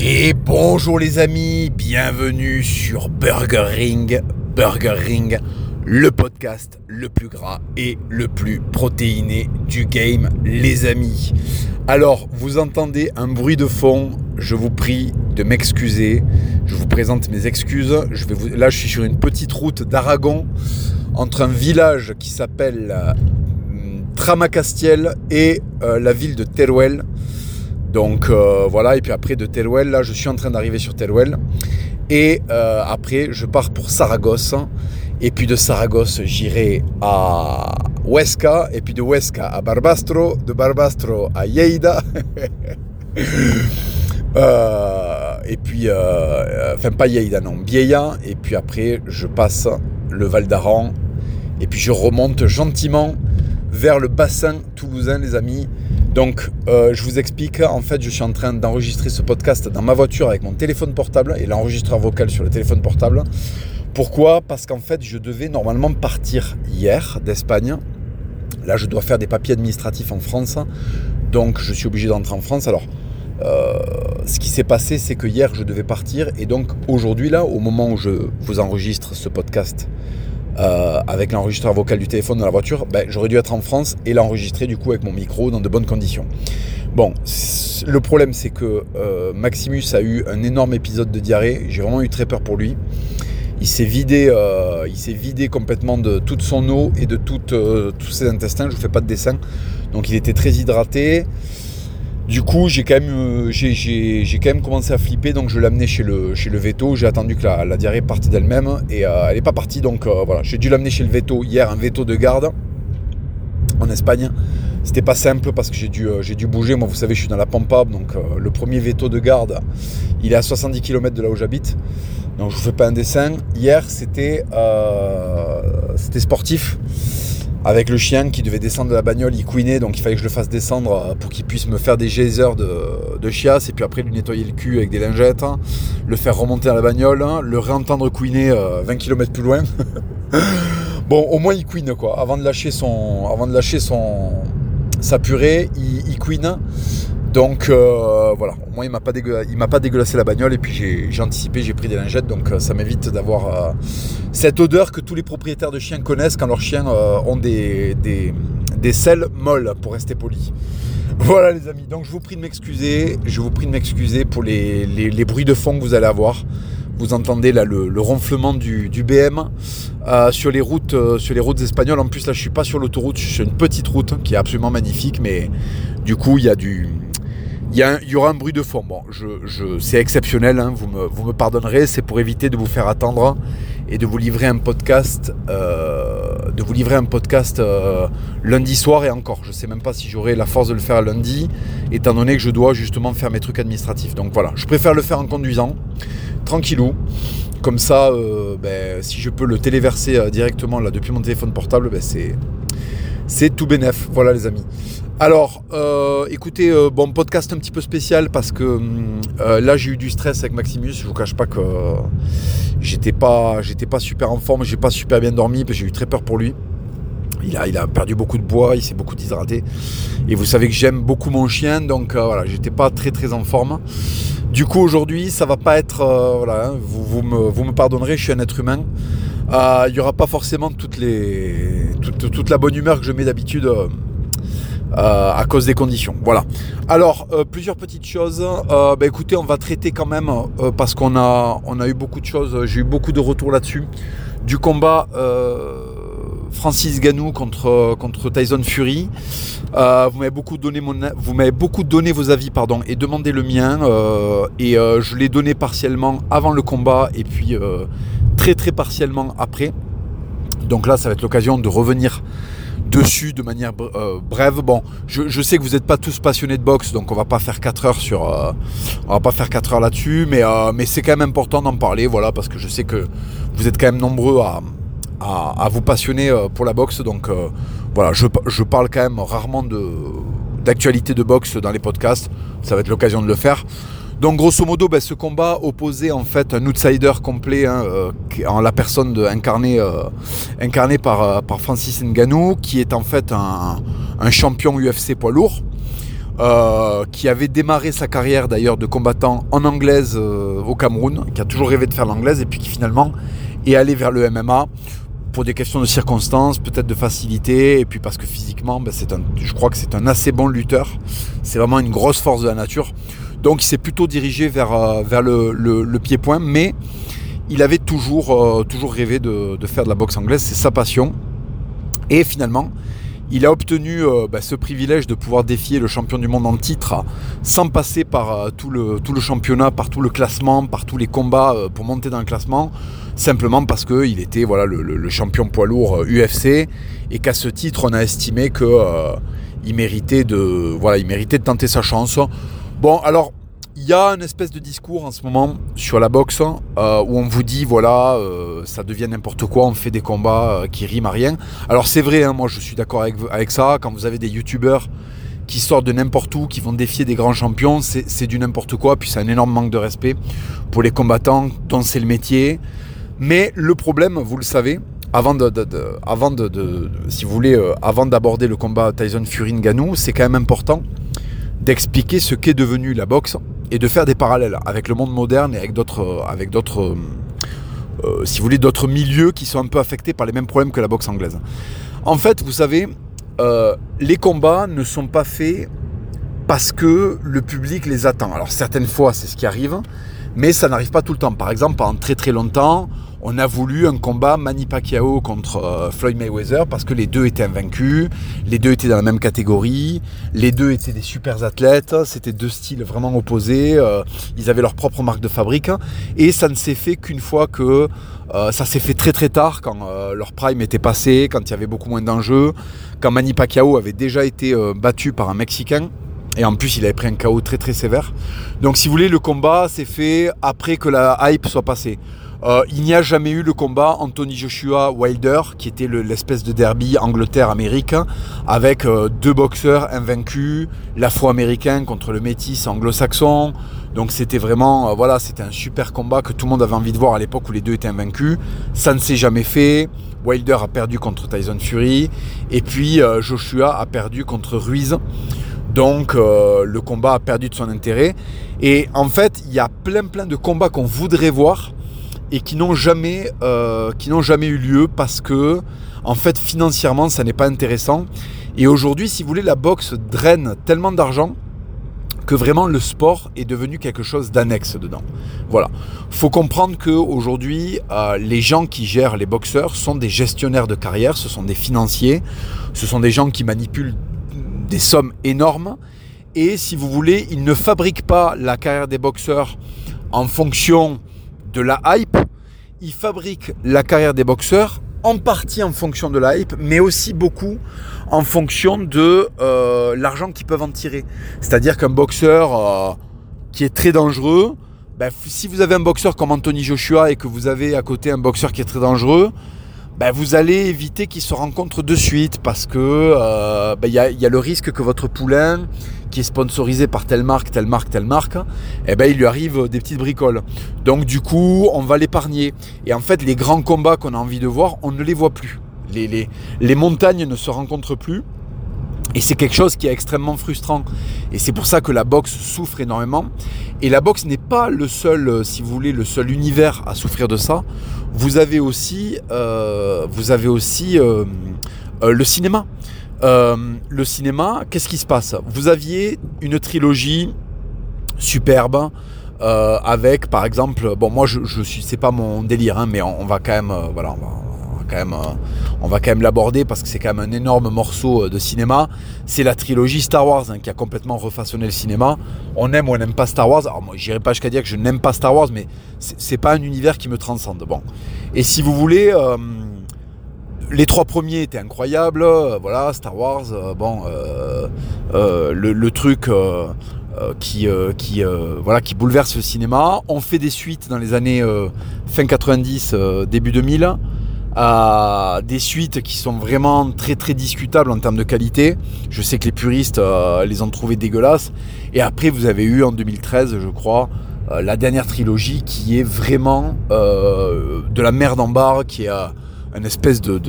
Et bonjour les amis, bienvenue sur Burger Ring. Burger Ring, le podcast le plus gras et le plus protéiné du game, les amis. Alors, vous entendez un bruit de fond, je vous prie de m'excuser. Je vous présente mes excuses. Je vais vous... Là, je suis sur une petite route d'Aragon entre un village qui s'appelle euh, Tramacastiel et euh, la ville de Teruel. Donc euh, voilà, et puis après de Teruel, là je suis en train d'arriver sur Teruel. Et après je pars pour Saragosse. Et puis de Saragosse, j'irai à Huesca. Et puis de Huesca à Barbastro. De Barbastro à Lleida. et puis, enfin pas Lleida, non, Biella. Et puis après, je passe le Val d'Aran. Et puis je remonte gentiment vers le bassin toulousain, les amis. Donc, euh, je vous explique, en fait, je suis en train d'enregistrer ce podcast dans ma voiture avec mon téléphone portable et l'enregistreur vocal sur le téléphone portable. Pourquoi? Parce qu'en fait, je devais normalement partir hier d'Espagne. Là, je dois faire des papiers administratifs en France. Donc, je suis obligé d'entrer en France. Alors, euh, ce qui s'est passé, c'est que hier, je devais partir. Et donc, aujourd'hui, là, au moment où je vous enregistre ce podcast, euh, avec l'enregistreur vocal du téléphone dans la voiture, ben, j'aurais dû être en France et l'enregistrer du coup avec mon micro dans de bonnes conditions. Bon, le problème c'est que euh, Maximus a eu un énorme épisode de diarrhée, j'ai vraiment eu très peur pour lui. Il s'est vidé, euh, il s'est vidé complètement de toute son eau et de tous ses intestins. Je vous fais pas de dessin, donc il était très hydraté. Du coup, j'ai quand, même, euh, j'ai, quand même commencé à flipper, donc je l'ai amené chez le, chez le veto. J'ai attendu que la, diarrhée parte d'elle-même et euh, elle n'est pas partie. Donc euh, voilà, j'ai dû l'amener chez le veto hier, un veto de garde en Espagne. C'était pas simple parce que j'ai dû, bouger. Moi, vous savez, je suis dans la Pampa, donc le premier veto de garde, il est à 70 km de là où j'habite. Donc je vous fais pas un dessin. Hier, c'était sportif avec le chien qui devait descendre de la bagnole, il couinait, donc il fallait que je le fasse descendre euh, pour qu'il puisse me faire des geysers de, de chiasse, et puis après lui nettoyer le cul avec des lingettes, hein, le faire remonter à la bagnole, hein, le réentendre couiner 20 euh, km plus loin. bon, au moins il couine quoi. Avant de lâcher son, avant sa purée, il, il. Donc euh, voilà, au moins il m'a pas, m'a pas dégueulassé la bagnole. Et puis j'ai anticipé, j'ai pris des lingettes, donc euh, ça m'évite d'avoir euh, cette odeur que tous les propriétaires de chiens connaissent quand leurs chiens ont des, selles molles, pour rester poli. Voilà les amis, donc je vous prie de m'excuser, je vous prie de m'excuser pour les, bruits de fond que vous allez avoir. Vous entendez là le, ronflement du, BM sur, les routes, sur les routes espagnoles. En plus là je suis pas sur l'autoroute, je suis sur une petite route qui est absolument magnifique, mais du coup il y a du, il y, aura un bruit de fond. Bon, c'est exceptionnel, hein, vous, me, vous, me, pardonnerez, c'est pour éviter de vous faire attendre et de vous livrer un podcast, euh, de vous livrer un podcast euh, lundi soir et encore. Je ne sais même pas si j'aurai la force de le faire lundi, étant donné que je dois justement faire mes trucs administratifs. Donc voilà, je préfère le faire en conduisant, tranquillou. Comme ça, euh, ben, si je peux le téléverser directement là depuis mon téléphone portable, ben, c'est c'est tout bénef. Voilà les amis. Alors, euh, écoutez, euh, bon podcast un petit peu spécial parce que hum, euh, là j'ai eu du stress avec Maximus. Je vous cache pas que j'étais pas, pas super en forme, j'ai pas super bien dormi, j'ai eu très peur pour lui. Il a, perdu beaucoup de bois, il s'est beaucoup déshydraté. Et vous savez que j'aime beaucoup mon chien, donc voilà, j'étais pas très très en forme. Du coup aujourd'hui, ça va pas être, voilà, hein, vous, me, pardonnerez, je suis un être humain. Il n'y aura pas forcément toute, la bonne humeur que je mets d'habitude euh, à cause des conditions. Voilà. Alors, euh, plusieurs petites choses. Euh, bah, écoutez, on va traiter quand même, parce qu'on a, on a eu beaucoup de choses, j'ai eu beaucoup de retours là-dessus, du combat Francis Ganou contre, contre Tyson Fury. vous m'avez beaucoup donné beaucoup donné vos avis pardon et demandé le mien et je l'ai donné partiellement avant le combat et puis très très partiellement après. Donc là, ça va être l'occasion de revenir dessus de manière euh, brève. Bon, je, sais que vous n'êtes pas tous passionnés de boxe, donc on va pas faire 4 heures sur, euh, on va pas faire 4 heures là-dessus, mais, euh, mais c'est quand même important d'en parler, voilà, parce que je sais que vous êtes quand même nombreux à, vous passionner pour la boxe, donc voilà, je, parle quand même rarement d'actualité de boxe dans les podcasts, ça va être l'occasion de le faire. Donc grosso modo, ben, ce combat opposait en fait un outsider complet hein, euh, en la personne euh, par, euh, par Francis Ngannou, qui est en fait un, champion UFC poids lourd. qui avait démarré sa carrière d'ailleurs de combattant en anglaise au Cameroun, qui a toujours rêvé de faire l'anglaise et puis qui finalement est allé vers le MMA pour des questions de circonstances, peut-être de facilité, et puis parce que physiquement, ben, je crois que c'est un assez bon lutteur. C'est vraiment une grosse force de la nature. Donc il s'est plutôt dirigé vers, euh, le, pied-point, mais il avait toujours, euh, rêvé de, faire de la boxe anglaise, c'est sa passion. Et finalement, il a obtenu euh, ben, ce privilège de pouvoir défier le champion du monde en titre sans passer par tout, le, le championnat, par tout le classement, par tous les combats pour monter dans le classement simplement parce qu'il était voilà, le, champion poids lourd UFC et qu'à ce titre on a estimé qu'il méritait de voilà, il méritait de tenter sa chance. Bon alors il y a une espèce de discours en ce moment sur la boxe euh, où on vous dit voilà ça devient n'importe quoi, on fait des combats qui riment à rien. Alors c'est vrai, hein, moi je suis d'accord avec, ça, quand vous avez des youtubeurs qui sortent de n'importe où, qui vont défier des grands champions, c'est du n'importe quoi, puis c'est un énorme manque de respect pour les combattants dont c'est le métier. Mais le problème, vous le savez, avant de, si vous voulez, euh, avant d'aborder le combat Tyson Fury Ngannou, c'est quand même important d'expliquer ce qu'est devenu la boxe et de faire des parallèles avec le monde moderne et avec d'autres, euh, euh, voulez, d'autres milieux qui sont un peu affectés par les mêmes problèmes que la boxe anglaise. En fait, vous savez, les combats ne sont pas faits parce que le public les attend. Alors certaines fois, c'est ce qui arrive, mais ça n'arrive pas tout le temps. Par exemple, pendant très très longtemps, on a voulu un combat Manny Pacquiao contre euh, Floyd Mayweather parce que les deux étaient invaincus, les deux étaient dans la même catégorie, les deux étaient des super athlètes, c'était deux styles vraiment opposés, euh, ils avaient leur propre marque de fabrique et ça ne s'est fait qu'une fois que euh, ça s'est fait très très tard quand leur prime était passé, quand il y avait beaucoup moins d'enjeux, quand Manny avait déjà été battu par un Mexicain. Et en plus, il avait pris un KO très très sévère. Donc, si vous voulez, le combat s'est fait après que la hype soit passée. Euh, il n'y a jamais eu le combat Anthony Joshua Wilder, qui était l'espèce de derby Angleterre-Amérique, avec euh, deux boxeurs invaincus, l'afro-américain contre le métis anglo-saxon. Donc c'était vraiment, euh, voilà, c'était un super combat que tout le monde avait envie de voir à l'époque où les deux étaient invaincus. Ça ne s'est jamais fait. Wilder a perdu contre Tyson Fury, et puis Joshua a perdu contre Ruiz. Donc le combat a perdu de son intérêt. Et en fait, il y a plein plein de combats qu'on voudrait voir et qui n'ont jamais, euh, jamais eu lieu parce que en fait financièrement ça n'est pas intéressant. Et aujourd'hui, si vous voulez, la boxe draine tellement d'argent que vraiment le sport est devenu quelque chose d'annexe dedans. Voilà. Faut comprendre que aujourd'hui, euh, les gens qui gèrent les boxeurs sont des gestionnaires de carrière, ce sont des financiers, ce sont des gens qui manipulent des sommes énormes. Et si vous voulez, ils ne fabriquent pas la carrière des boxeurs en fonction de la hype. Ils fabriquent la carrière des boxeurs en partie en fonction de la hype, mais aussi beaucoup en fonction de euh, l'argent qu'ils peuvent en tirer. C'est-à-dire qu'un boxeur euh, qui est très dangereux, ben, si vous avez un boxeur comme Anthony Joshua et que vous avez à côté un boxeur qui est très dangereux, ben, vous allez éviter qu'ils se rencontrent de suite parce que euh, ben, il y, a, le risque que votre poulain, qui est sponsorisé par telle marque, telle marque, telle marque, eh ben, il lui arrive des petites bricoles. Donc du coup, on va l'épargner. Et en fait, les grands combats qu'on a envie de voir, on ne les voit plus. Les, les, les montagnes ne se rencontrent plus. Et c'est quelque chose qui est extrêmement frustrant. Et c'est pour ça que la boxe souffre énormément. Et la boxe n'est pas le seul, euh, si vous voulez, le seul univers à souffrir de ça. Vous avez aussi, euh, vous avez aussi euh, le cinéma. Le cinéma, qu'est-ce qui se passe? Vous aviez une trilogie superbe. avec par exemple, bon moi je, suis, c'est pas mon délire, hein, mais on, va quand même, voilà, quand même, euh, l'aborder parce que c'est quand même un énorme morceau euh, de cinéma. C'est la trilogie Star Wars hein, qui a complètement refaçonné le cinéma. On aime ou on n'aime pas Star Wars. Alors moi, j'irai pas jusqu'à dire que je n'aime pas Star Wars, mais c'est pas un univers qui me transcende. Bon. Et si vous voulez, euh, les trois premiers étaient incroyables. voilà, Star Wars. bon, le, truc. qui, qui, voilà, qui bouleverse le cinéma. On fait des suites dans les années fin 90, début 2000 à des suites qui sont vraiment très très discutables en termes de qualité. Je sais que les puristes euh, les ont trouvées dégueulasses. Et après, vous avez eu en 2013, je crois, euh, la dernière trilogie qui est vraiment euh, de la merde en barre, qui est une espèce de,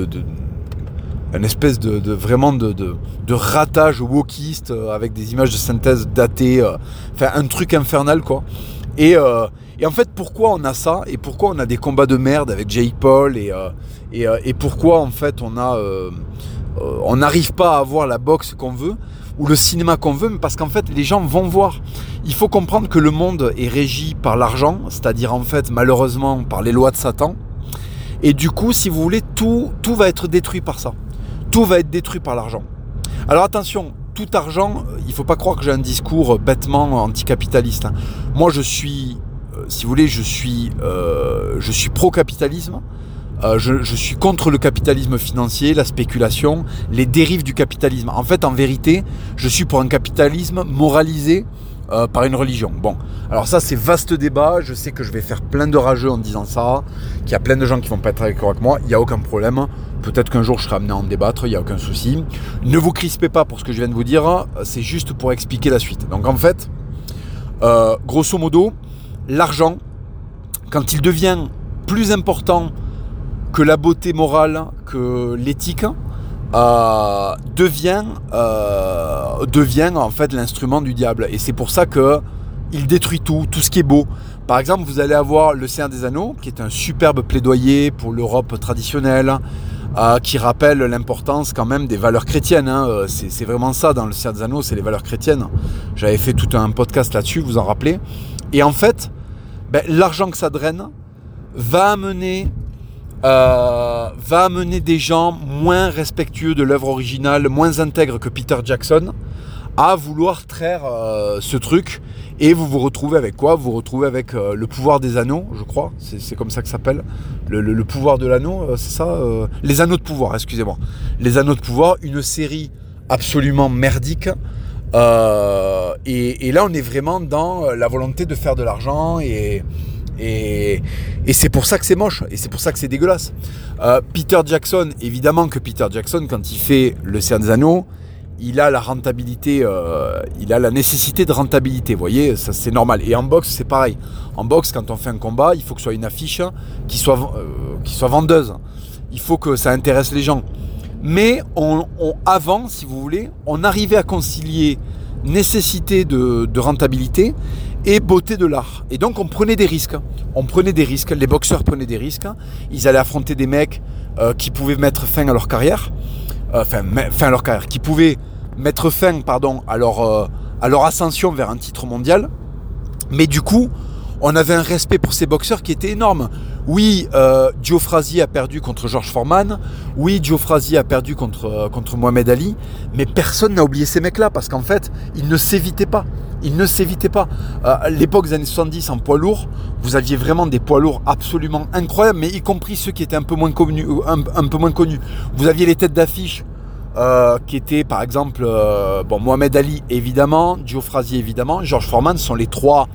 espèce de, vraiment de, de, ratage wokiste avec des images de synthèse datées, enfin un truc infernal quoi. Et, et, en fait, pourquoi on a ça et pourquoi on a des combats de merde avec Jake Paul et, pourquoi en fait on n'arrive pas à avoir la boxe qu'on veut ou le cinéma qu'on veut, parce qu'en fait les gens vont voir. Il faut comprendre que le monde est régi par l'argent, c'est-à-dire en fait malheureusement par les lois de Satan. Et du coup, si vous voulez, tout, tout va être détruit par ça. Tout va être détruit par l'argent. Alors attention, tout argent, il ne faut pas croire que j'ai un discours bêtement anticapitaliste. Hein. Moi je suis, euh, si vous voulez, je suis, euh, suis pro-capitalisme. Euh, je, suis contre le capitalisme financier, la spéculation, les dérives du capitalisme. En fait, en vérité, je suis pour un capitalisme moralisé euh, par une religion. Bon, alors ça c'est vaste débat, je sais que je vais faire plein de rageux en disant ça, qu'il y a plein de gens qui vont pas être d'accord avec moi, il n'y a aucun problème. Peut-être qu'un jour je serai amené à en débattre, il n'y a aucun souci. Ne vous crispez pas pour ce que je viens de vous dire, c'est juste pour expliquer la suite. Donc en fait, euh, grosso modo, l'argent, quand il devient plus important que la beauté morale, que l'éthique, euh, devient, euh, devient en fait l'instrument du diable. Et c'est pour ça que il détruit tout, tout ce qui est beau. Par exemple, vous allez avoir le Seigneur des Anneaux, qui est un superbe plaidoyer pour l'Europe traditionnelle, euh, qui rappelle l'importance quand même des valeurs chrétiennes. Hein. C'est vraiment ça dans le Seigneur des Anneaux, c'est les valeurs chrétiennes. J'avais fait tout un podcast là-dessus, vous en rappelez. Et en fait, ben, l'argent que ça draine va amener euh, va amener des gens moins respectueux de l'œuvre originale, moins intègres que Peter Jackson, à vouloir traire euh, ce truc. Et vous vous retrouvez avec quoi? Vous vous retrouvez avec euh, le pouvoir des anneaux, je crois. C'est comme ça que ça s'appelle. Le, pouvoir de l'anneau, c'est ça Les anneaux de pouvoir, excusez-moi. Les anneaux de pouvoir, une série absolument merdique. Et, et, là, on est vraiment dans la volonté de faire de l'argent et, et, c'est pour ça que c'est moche, et c'est pour ça que c'est dégueulasse. Euh, Peter Jackson, évidemment que Peter Jackson, quand il fait Le Seigneur des Anneaux, il a la rentabilité, euh, il a la nécessité de rentabilité, vous voyez, ça c'est normal. Et en boxe, c'est pareil. En boxe, quand on fait un combat, il faut que ce soit une affiche qui soit, euh, qui soit vendeuse. Il faut que ça intéresse les gens. Mais avant, si vous voulez, on arrivait à concilier nécessité de rentabilité et beauté de l'art. Et donc on prenait des risques. On prenait des risques, les boxeurs prenaient des risques. Ils allaient affronter des mecs euh, qui pouvaient mettre fin à leur carrière. Euh, enfin, fin à leur carrière. Qui pouvaient mettre fin pardon, à, leur, euh, à leur ascension vers un titre mondial. Mais du coup, on avait un respect pour ces boxeurs qui était énorme. Oui, euh, Joe Frazier a perdu contre George Foreman. Oui, Joe Frazier a perdu contre, contre Mohamed Ali. Mais personne n'a oublié ces mecs-là parce qu'en fait, ils ne s'évitaient pas. Ils ne s'évitaient pas. Euh, l'époque des années 70 en poids lourd, vous aviez vraiment des poids lourds absolument incroyables, mais y compris ceux qui étaient un peu moins connus. Un, peu moins connus. Vous aviez les têtes d'affiche euh, qui étaient par exemple euh, Mohamed Ali évidemment, Joe Frazier évidemment, George Foreman sont les trois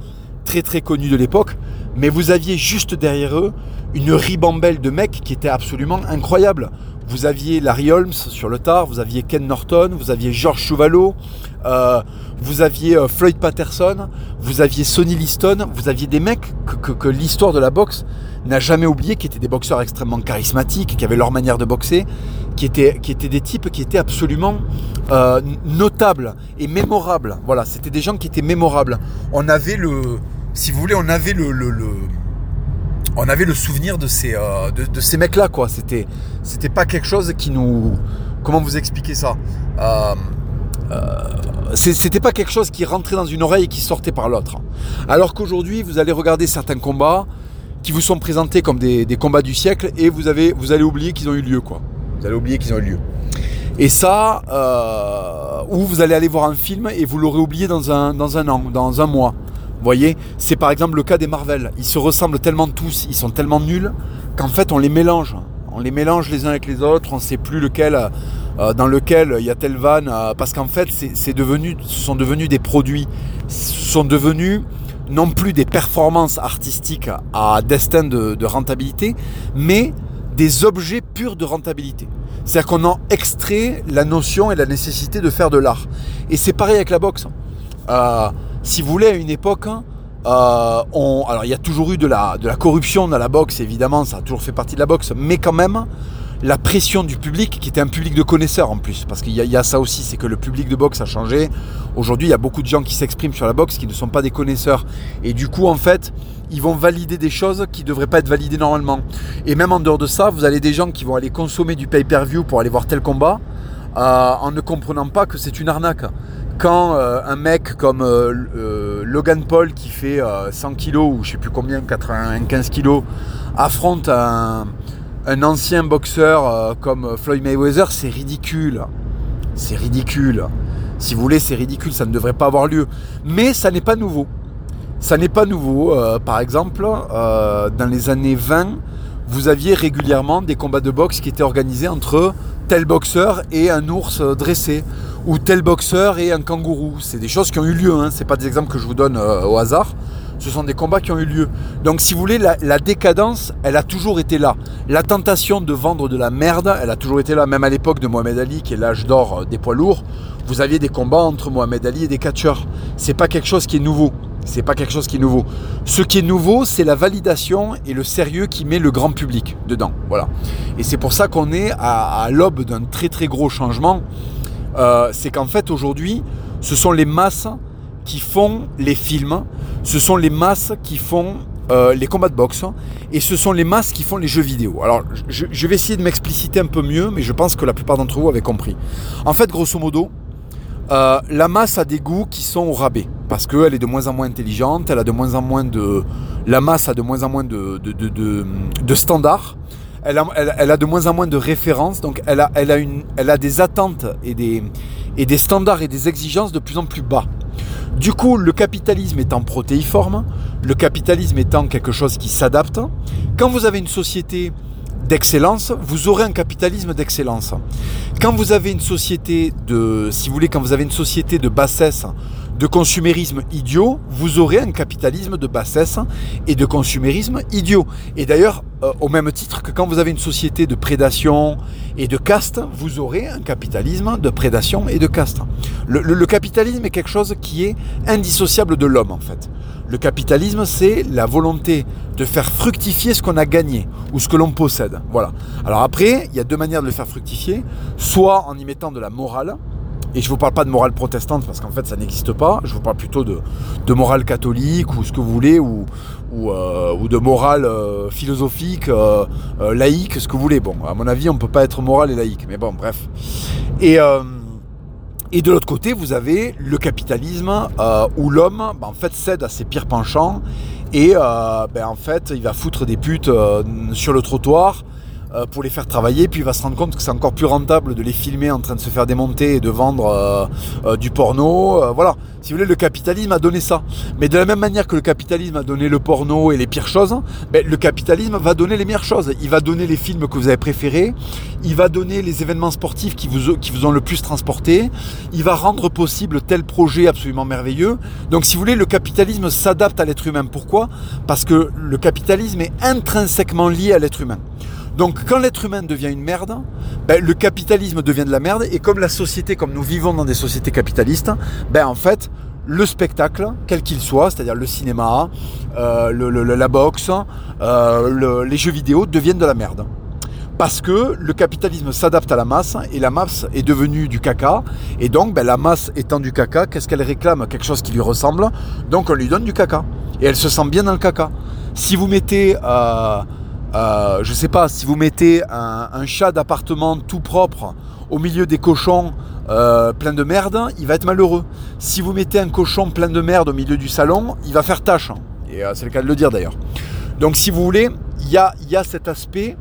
très très connus de l'époque. Mais vous aviez juste derrière eux une ribambelle de mecs qui était absolument incroyable. Vous aviez Larry Holmes sur le tard, vous aviez Ken Norton, vous aviez George Chuvalo, euh, vous aviez euh, Floyd Patterson, vous aviez Sonny Liston, vous aviez des mecs que, l'histoire de la boxe n'a jamais oublié, qui étaient des boxeurs extrêmement charismatiques, qui avaient leur manière de boxer, qui étaient, des types qui étaient absolument euh, notables et mémorables. Voilà, c'était des gens qui étaient mémorables. On avait le, si vous voulez, on avait le, on avait le souvenir de ces, de, ces mecs-là, quoi. C'était, c'était pas quelque chose qui nous. Comment vous expliquer ça? C'était pas quelque chose qui rentrait dans une oreille et qui sortait par l'autre. Alors qu'aujourd'hui, vous allez regarder certains combats qui vous sont présentés comme des, combats du siècle et vous, avez, vous allez oublier qu'ils ont eu lieu, quoi. Vous allez oublier qu'ils ont eu lieu. Et ça, ou vous allez aller voir un film et vous l'aurez oublié dans un, dans un an, dans un mois. Vous voyez, c'est par exemple le cas des Marvel. Ils se ressemblent tellement tous, ils sont tellement nuls qu'en fait on les mélange. On les mélange les uns avec les autres, on ne sait plus lequel, euh, dans lequel il y a telle vanne, euh, parce qu'en fait c'est devenu, ce sont devenus des produits, ce sont devenus non plus des performances artistiques à destin de, rentabilité, mais des objets purs de rentabilité. C'est-à-dire qu'on en extrait la notion et la nécessité de faire de l'art. Et c'est pareil avec la boxe. Euh, si vous voulez, à une époque, il y a toujours eu de de la corruption dans la boxe, évidemment, ça a toujours fait partie de la boxe, mais quand même, la pression du public, qui était un public de connaisseurs en plus, parce qu'il y, a ça aussi, c'est que le public de boxe a changé. Aujourd'hui, il y a beaucoup de gens qui s'expriment sur la boxe qui ne sont pas des connaisseurs. Et du coup, en fait, ils vont valider des choses qui ne devraient pas être validées normalement. Et même en dehors de ça, vous avez des gens qui vont aller consommer du pay-per-view pour aller voir tel combat, euh, en ne comprenant pas que c'est une arnaque. Quand euh, un mec comme euh, Logan Paul qui fait 100 kg ou je sais plus combien, 95 kg, affronte un un ancien boxeur euh, comme Floyd Mayweather, c'est ridicule. C'est ridicule. Si vous voulez, c'est ridicule, ça ne devrait pas avoir lieu. Mais ça n'est pas nouveau. Ça n'est pas nouveau. Euh, par exemple, euh, dans les années 20, vous aviez régulièrement des combats de boxe qui étaient organisés entre tel boxeur et un ours dressé, ou tel boxeur et un kangourou. C'est des choses qui ont eu lieu, hein. ce pas des exemples que je vous donne au hasard ce sont des combats qui ont eu lieu. Donc si vous voulez, la, décadence, elle a toujours été là. La tentation de vendre de la merde, elle a toujours été là. Même à l'époque de Mohamed Ali, qui est l'âge d'or euh, des poids lourds, vous aviez des combats entre Mohamed Ali et des catcheurs. C'est pas quelque chose qui est nouveau. C'est pas quelque chose qui est nouveau. Ce qui est nouveau, c'est la validation et le sérieux qui met le grand public dedans. Voilà. Et c'est pour ça qu'on est à, l'aube d'un très très gros changement. Euh, c'est qu'en fait aujourd'hui, ce sont les masses qui font les films, ce sont les masses qui font euh, les combats de boxe et ce sont les masses qui font les jeux vidéo. Alors je, vais essayer de m'expliciter un peu mieux, mais je pense que la plupart d'entre vous avaient compris. En fait, grosso modo, euh, la masse a des goûts qui sont au rabais parce qu'elle est de moins en moins intelligente, elle a de moins en moins de, la masse a de moins en moins de, de, standards. Elle a, de moins en moins de références, donc elle a des attentes et des, et des standards et des exigences de plus en plus bas. Du coup, le capitalisme étant protéiforme, le capitalisme étant quelque chose qui s'adapte, quand vous avez une société d'excellence, vous aurez un capitalisme d'excellence. Quand vous avez une société de, si vous voulez, quand vous avez une société de bassesse, de consumérisme idiot, vous aurez un capitalisme de bassesse et de consumérisme idiot. Et d'ailleurs, euh, au même titre que quand vous avez une société de prédation et de caste, vous aurez un capitalisme de prédation et de caste. Le, capitalisme est quelque chose qui est indissociable de l'homme en fait. Le capitalisme, c'est la volonté de faire fructifier ce qu'on a gagné ou ce que l'on possède. Voilà. Alors après, il y a deux manières de le faire fructifier. Soit en y mettant de la morale, et je ne vous parle pas de morale protestante parce qu'en fait ça n'existe pas. Je vous parle plutôt de, morale catholique ou ce que vous voulez, ou, ou, euh, de morale euh, philosophique, euh, laïque, ce que vous voulez. Bon, à mon avis, on ne peut pas être moral et laïque, mais bon, bref. Et, et de l'autre côté, vous avez le capitalisme où l'homme bah, en fait cède à ses pires penchants et ben, en fait il va foutre des putes sur le trottoir pour les faire travailler, puis il va se rendre compte que c'est encore plus rentable de les filmer en train de se faire démonter et de vendre euh, euh, du porno. voilà, si vous voulez, le capitalisme a donné ça. Mais de la même manière que le capitalisme a donné le porno et les pires choses, ben, le capitalisme va donner les meilleures choses. Il va donner les films que vous avez préférés, il va donner les événements sportifs qui vous, qui vous ont le plus transporté, il va rendre possible tel projet absolument merveilleux. Donc si vous voulez, le capitalisme s'adapte à l'être humain. Pourquoi? Parce que le capitalisme est intrinsèquement lié à l'être humain. Donc quand l'être humain devient une merde, ben, le capitalisme devient de la merde. Et comme la société, comme nous vivons dans des sociétés capitalistes, ben, en fait, le spectacle, quel qu'il soit, c'est-à-dire le cinéma, euh, la boxe, euh, les jeux vidéo, deviennent de la merde. Parce que le capitalisme s'adapte à la masse et la masse est devenue du caca. Et donc, ben, la masse étant du caca, qu'est-ce qu'elle réclame? Quelque chose qui lui ressemble? Donc, on lui donne du caca. Et elle se sent bien dans le caca. Si vous mettez euh, euh, je sais pas, si vous mettez un, chat d'appartement tout propre au milieu des cochons euh, plein de merde, il va être malheureux. Si vous mettez un cochon plein de merde au milieu du salon, il va faire tâche. Et euh, c'est le cas de le dire d'ailleurs. Donc si vous voulez, il y a, cet aspect.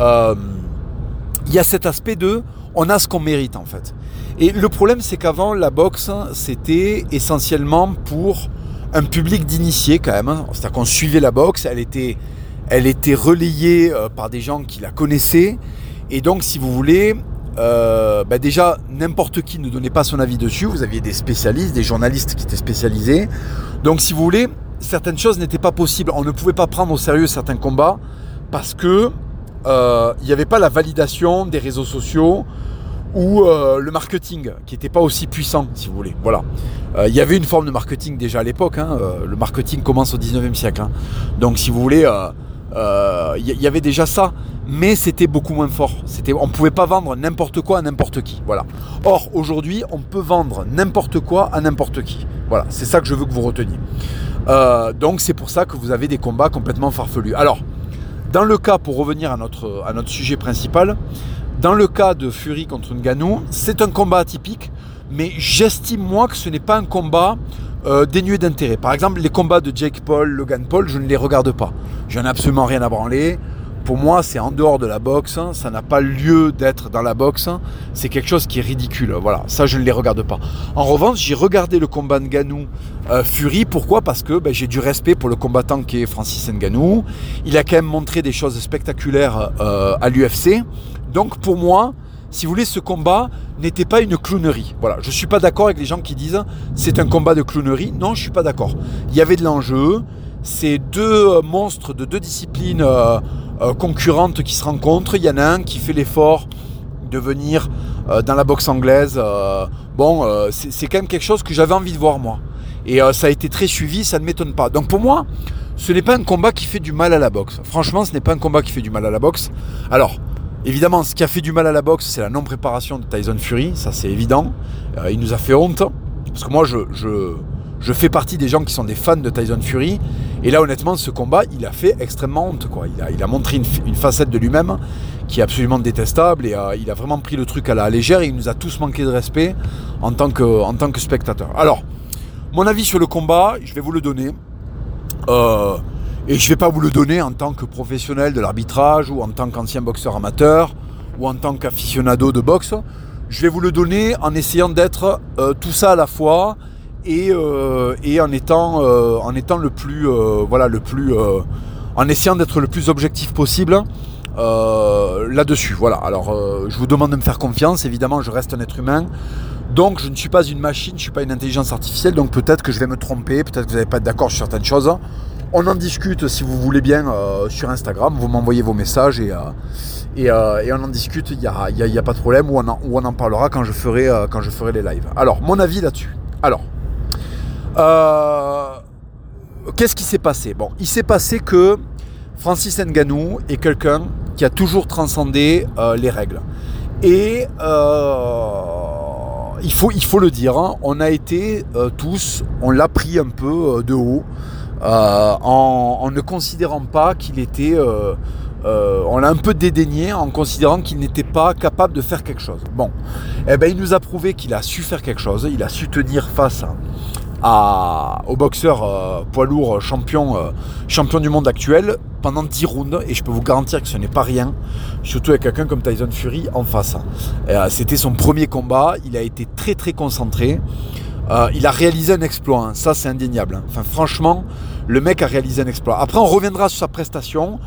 Il y a cet aspect de on a ce qu'on mérite en fait. Et le problème c'est qu'avant la boxe c'était essentiellement pour un public d'initiés quand même. C'est-à-dire qu'on suivait la boxe, elle était elle était relayée euh, par des gens qui la connaissaient. Et donc, si vous voulez, euh, bah déjà, n'importe qui ne donnait pas son avis dessus. Vous aviez des spécialistes, des journalistes qui étaient spécialisés. Donc, si vous voulez, certaines choses n'étaient pas possibles. On ne pouvait pas prendre au sérieux certains combats parce que euh, il n'y avait pas la validation des réseaux sociaux ou le marketing qui n'était pas aussi puissant, si vous voulez. Voilà. Il y avait une forme de marketing déjà à l'époque. Hein. le marketing commence au 19e siècle. Hein. Donc, si vous voulez il y, avait déjà ça, mais c'était beaucoup moins fort. On ne pouvait pas vendre n'importe quoi à n'importe qui. Voilà. Or, aujourd'hui, on peut vendre n'importe quoi à n'importe qui. Voilà, c'est ça que je veux que vous reteniez. donc c'est pour ça que vous avez des combats complètement farfelus. Alors, dans le cas, pour revenir à notre, à notre sujet principal, dans le cas de Fury contre Ngannou, c'est un combat atypique, mais j'estime moi que ce n'est pas un combat euh, dénué d'intérêt. Par exemple, les combats de Jake Paul, Logan Paul, je ne les regarde pas. J'en ai absolument rien à branler. Pour moi, c'est en dehors de la boxe. Ça n'a pas lieu d'être dans la boxe. C'est quelque chose qui est ridicule. Voilà, ça, je ne les regarde pas. En revanche, j'ai regardé le combat Ngannou euh, Fury. Pourquoi? Parce que ben, j'ai du respect pour le combattant qui est Francis Ngannou. Il a quand même montré des choses spectaculaires euh, à l'UFC. Donc, pour moi, si vous voulez, ce combat n'était pas une clownerie. Voilà, je ne suis pas d'accord avec les gens qui disent c'est un combat de clownerie. Non, je ne suis pas d'accord. Il y avait de l'enjeu. C'est deux monstres de deux disciplines euh, concurrentes qui se rencontrent. Il y en a un qui fait l'effort de venir euh, dans la boxe anglaise. Euh, bon, c'est quand même quelque chose que j'avais envie de voir moi. Et ça a été très suivi, ça ne m'étonne pas. Donc pour moi, ce n'est pas un combat qui fait du mal à la boxe. Franchement, ce n'est pas un combat qui fait du mal à la boxe. Alors, évidemment, ce qui a fait du mal à la boxe, c'est la non-préparation de Tyson Fury, ça c'est évident. il nous a fait honte. Parce que moi, je, fais partie des gens qui sont des fans de Tyson Fury. Et là, honnêtement, ce combat, il a fait extrêmement honte. Quoi. Il, a, montré une, facette de lui-même qui est absolument détestable. Et euh, il a vraiment pris le truc à la légère. Et il nous a tous manqué de respect en tant que, en spectateur. Alors, mon avis sur le combat, je vais vous le donner. Euh, et je ne vais pas vous le donner en tant que professionnel de l'arbitrage ou en tant qu'ancien boxeur amateur ou en tant qu'aficionado de boxe. Je vais vous le donner en essayant d'être euh, tout ça à la fois et, euh, et en étant euh, en étant le plus voilà le plus en essayant d'être le plus objectif possible là-dessus. Voilà. Alors je vous demande de me faire confiance. Évidemment, je reste un être humain. Donc je ne suis pas une machine, je ne suis pas une intelligence artificielle, donc peut-être que je vais me tromper, peut-être que vous n'allez pas être d'accord sur certaines choses. On en discute si vous voulez bien sur Instagram, vous m'envoyez vos messages et, et, et, on en discute, il n'y a, a, pas de problème, ou on, en, parlera quand je, ferai, les lives. Alors, mon avis là-dessus. Alors, euh, qu'est-ce qui s'est passé? Bon, il s'est passé que Francis Nganou est quelqu'un qui a toujours transcendé euh, les règles. Et euh, il, faut, il faut le dire, hein, on a été tous, on l'a pris un peu de haut, en, ne considérant pas qu'il était... on l'a un peu dédaigné en considérant qu'il n'était pas capable de faire quelque chose. Bon, eh ben, il nous a prouvé qu'il a su faire quelque chose, il a su tenir face au boxeur euh, poids lourd champion, euh, champion du monde actuel pendant 10 rounds. Et je peux vous garantir que ce n'est pas rien, surtout avec quelqu'un comme Tyson Fury en face. Euh, c'était son premier combat, il a été très très concentré, il a réalisé un exploit, hein. ça c'est indéniable. Hein. Enfin franchement, le mec a réalisé un exploit. Après on reviendra sur sa prestation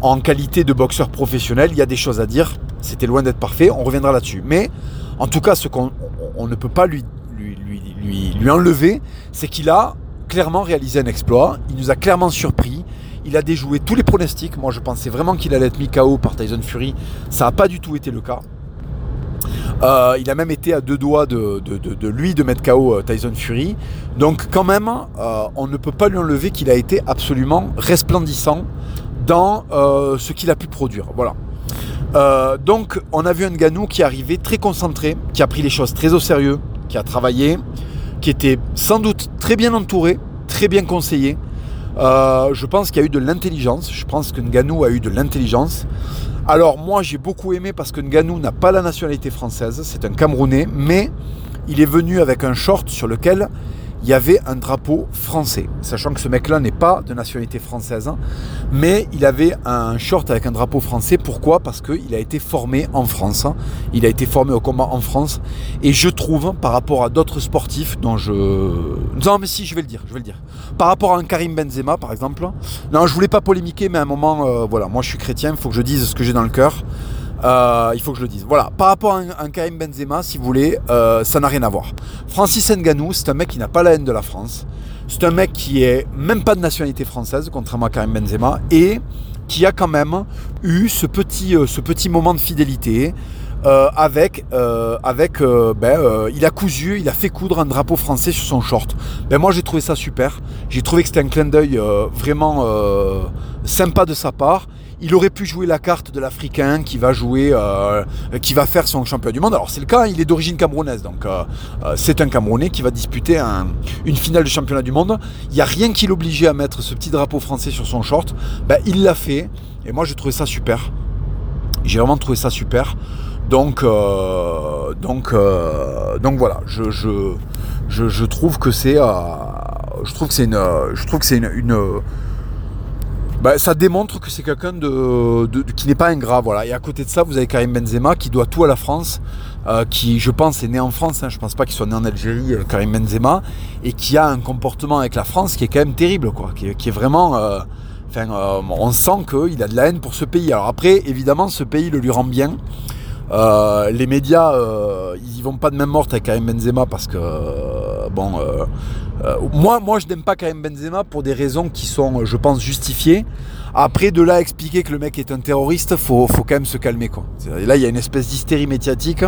en qualité de boxeur professionnel, il y a des choses à dire, c'était loin d'être parfait, on reviendra là-dessus. Mais en tout cas, ce qu'on on ne peut pas lui lui, lui, enlever, c'est qu'il a clairement réalisé un exploit. Il nous a clairement surpris. Il a déjoué tous les pronostics. Moi, je pensais vraiment qu'il allait être mis KO par Tyson Fury. Ça n'a pas du tout été le cas. Euh, il a même été à deux doigts de, lui de mettre KO euh, Tyson Fury. Donc quand même, euh, on ne peut pas lui enlever qu'il a été absolument resplendissant dans ce qu'il a pu produire. Voilà. donc on a vu un Ganou qui est arrivé très concentré, qui a pris les choses très au sérieux, qui a travaillé, qui était sans doute très bien entouré, très bien conseillé. Je pense qu'il y a eu de l'intelligence. Je pense que Nganou a eu de l'intelligence. Alors moi j'ai beaucoup aimé parce que Nganou n'a pas la nationalité française, c'est un Camerounais, mais il est venu avec un short sur lequel il y avait un drapeau français. Sachant que ce mec-là n'est pas de nationalité française, mais il avait un short avec un drapeau français. Pourquoi? Parce qu'il a été formé en France. Il a été formé au combat en France. Et je trouve, par rapport à d'autres sportifs dont je... Non mais si, je vais le dire, je vais le dire. Par rapport à un Karim Benzema, par exemple. Non, je voulais pas polémiquer, mais à un moment, euh, voilà, moi je suis chrétien, il faut que je dise ce que j'ai dans le cœur. Euh, il faut que je le dise. Voilà, par rapport à un, Karim Benzema, si vous voulez, euh, ça n'a rien à voir. Francis Nganou, c'est un mec qui n'a pas la haine de la France. C'est un mec qui est même pas de nationalité française, contrairement à Karim Benzema, et qui a quand même eu ce petit, euh, ce petit moment de fidélité. avec, avec ben, il a cousu, il a fait coudre un drapeau français sur son short. Ben moi j'ai trouvé ça super. J'ai trouvé que c'était un clin d'œil vraiment sympa de sa part il aurait pu jouer la carte de l'Africain qui va jouer, euh, qui va faire son champion du monde. Alors c'est le cas, il est d'origine camerounaise, donc euh, euh, c'est un Camerounais qui va disputer une finale de championnat du monde. Il n'y a rien qui l'obligeait à mettre ce petit drapeau français sur son short. Ben, il l'a fait, et moi j'ai trouvé ça super. J'ai vraiment trouvé ça super. Donc, donc, donc voilà, je, je, je, trouve que c'est, je une, je trouve que c'est une bah, ça démontre que c'est quelqu'un de, qui n'est pas ingrat. Voilà. Et à côté de ça, vous avez Karim Benzema qui doit tout à la France, euh, qui, je pense, est né en France. Hein, je pense pas qu'il soit né en Algérie, euh, Karim Benzema, et qui a un comportement avec la France qui est quand même terrible, quoi. Qui, est vraiment. Euh, enfin, on sent qu'il a de la haine pour ce pays. Alors après, évidemment, ce pays le lui rend bien. Les médias, ils vont pas de même morte avec Karim Benzema parce que, bon, euh, moi, moi, je n'aime pas Karim Benzema pour des raisons qui sont, je pense, justifiées. Après, de là expliquer que le mec est un terroriste, faut, faut quand même se calmer. Quoi. Là, il y a une espèce d'hystérie médiatique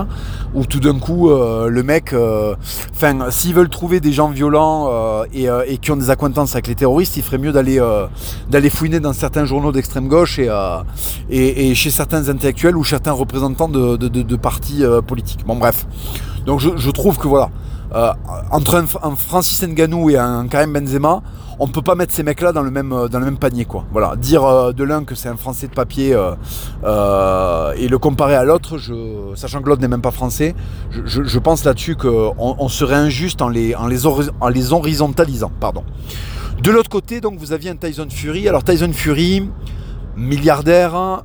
où tout d'un coup, euh, le mec, euh, enfin, s'ils veulent trouver des gens violents et, et, qui ont des acquaintances avec les terroristes, il ferait mieux d'aller fouiner dans certains journaux d'extrême gauche et, et, chez certains intellectuels ou certains représentants de, de, partis politiques. Bon, bref. Donc, je, trouve que voilà. Euh, entre un, Francis Nganou et un Karim Benzema, on peut pas mettre ces mecs-là dans le même dans le même panier quoi. Voilà, dire euh, de l'un que c'est un Français de papier euh, et le comparer à l'autre, sachant que l'autre n'est même pas français, je, pense là-dessus qu'on on serait injuste en les horizontalisant, pardon. De l'autre côté, donc vous aviez un Tyson Fury. Alors Tyson Fury, milliardaire,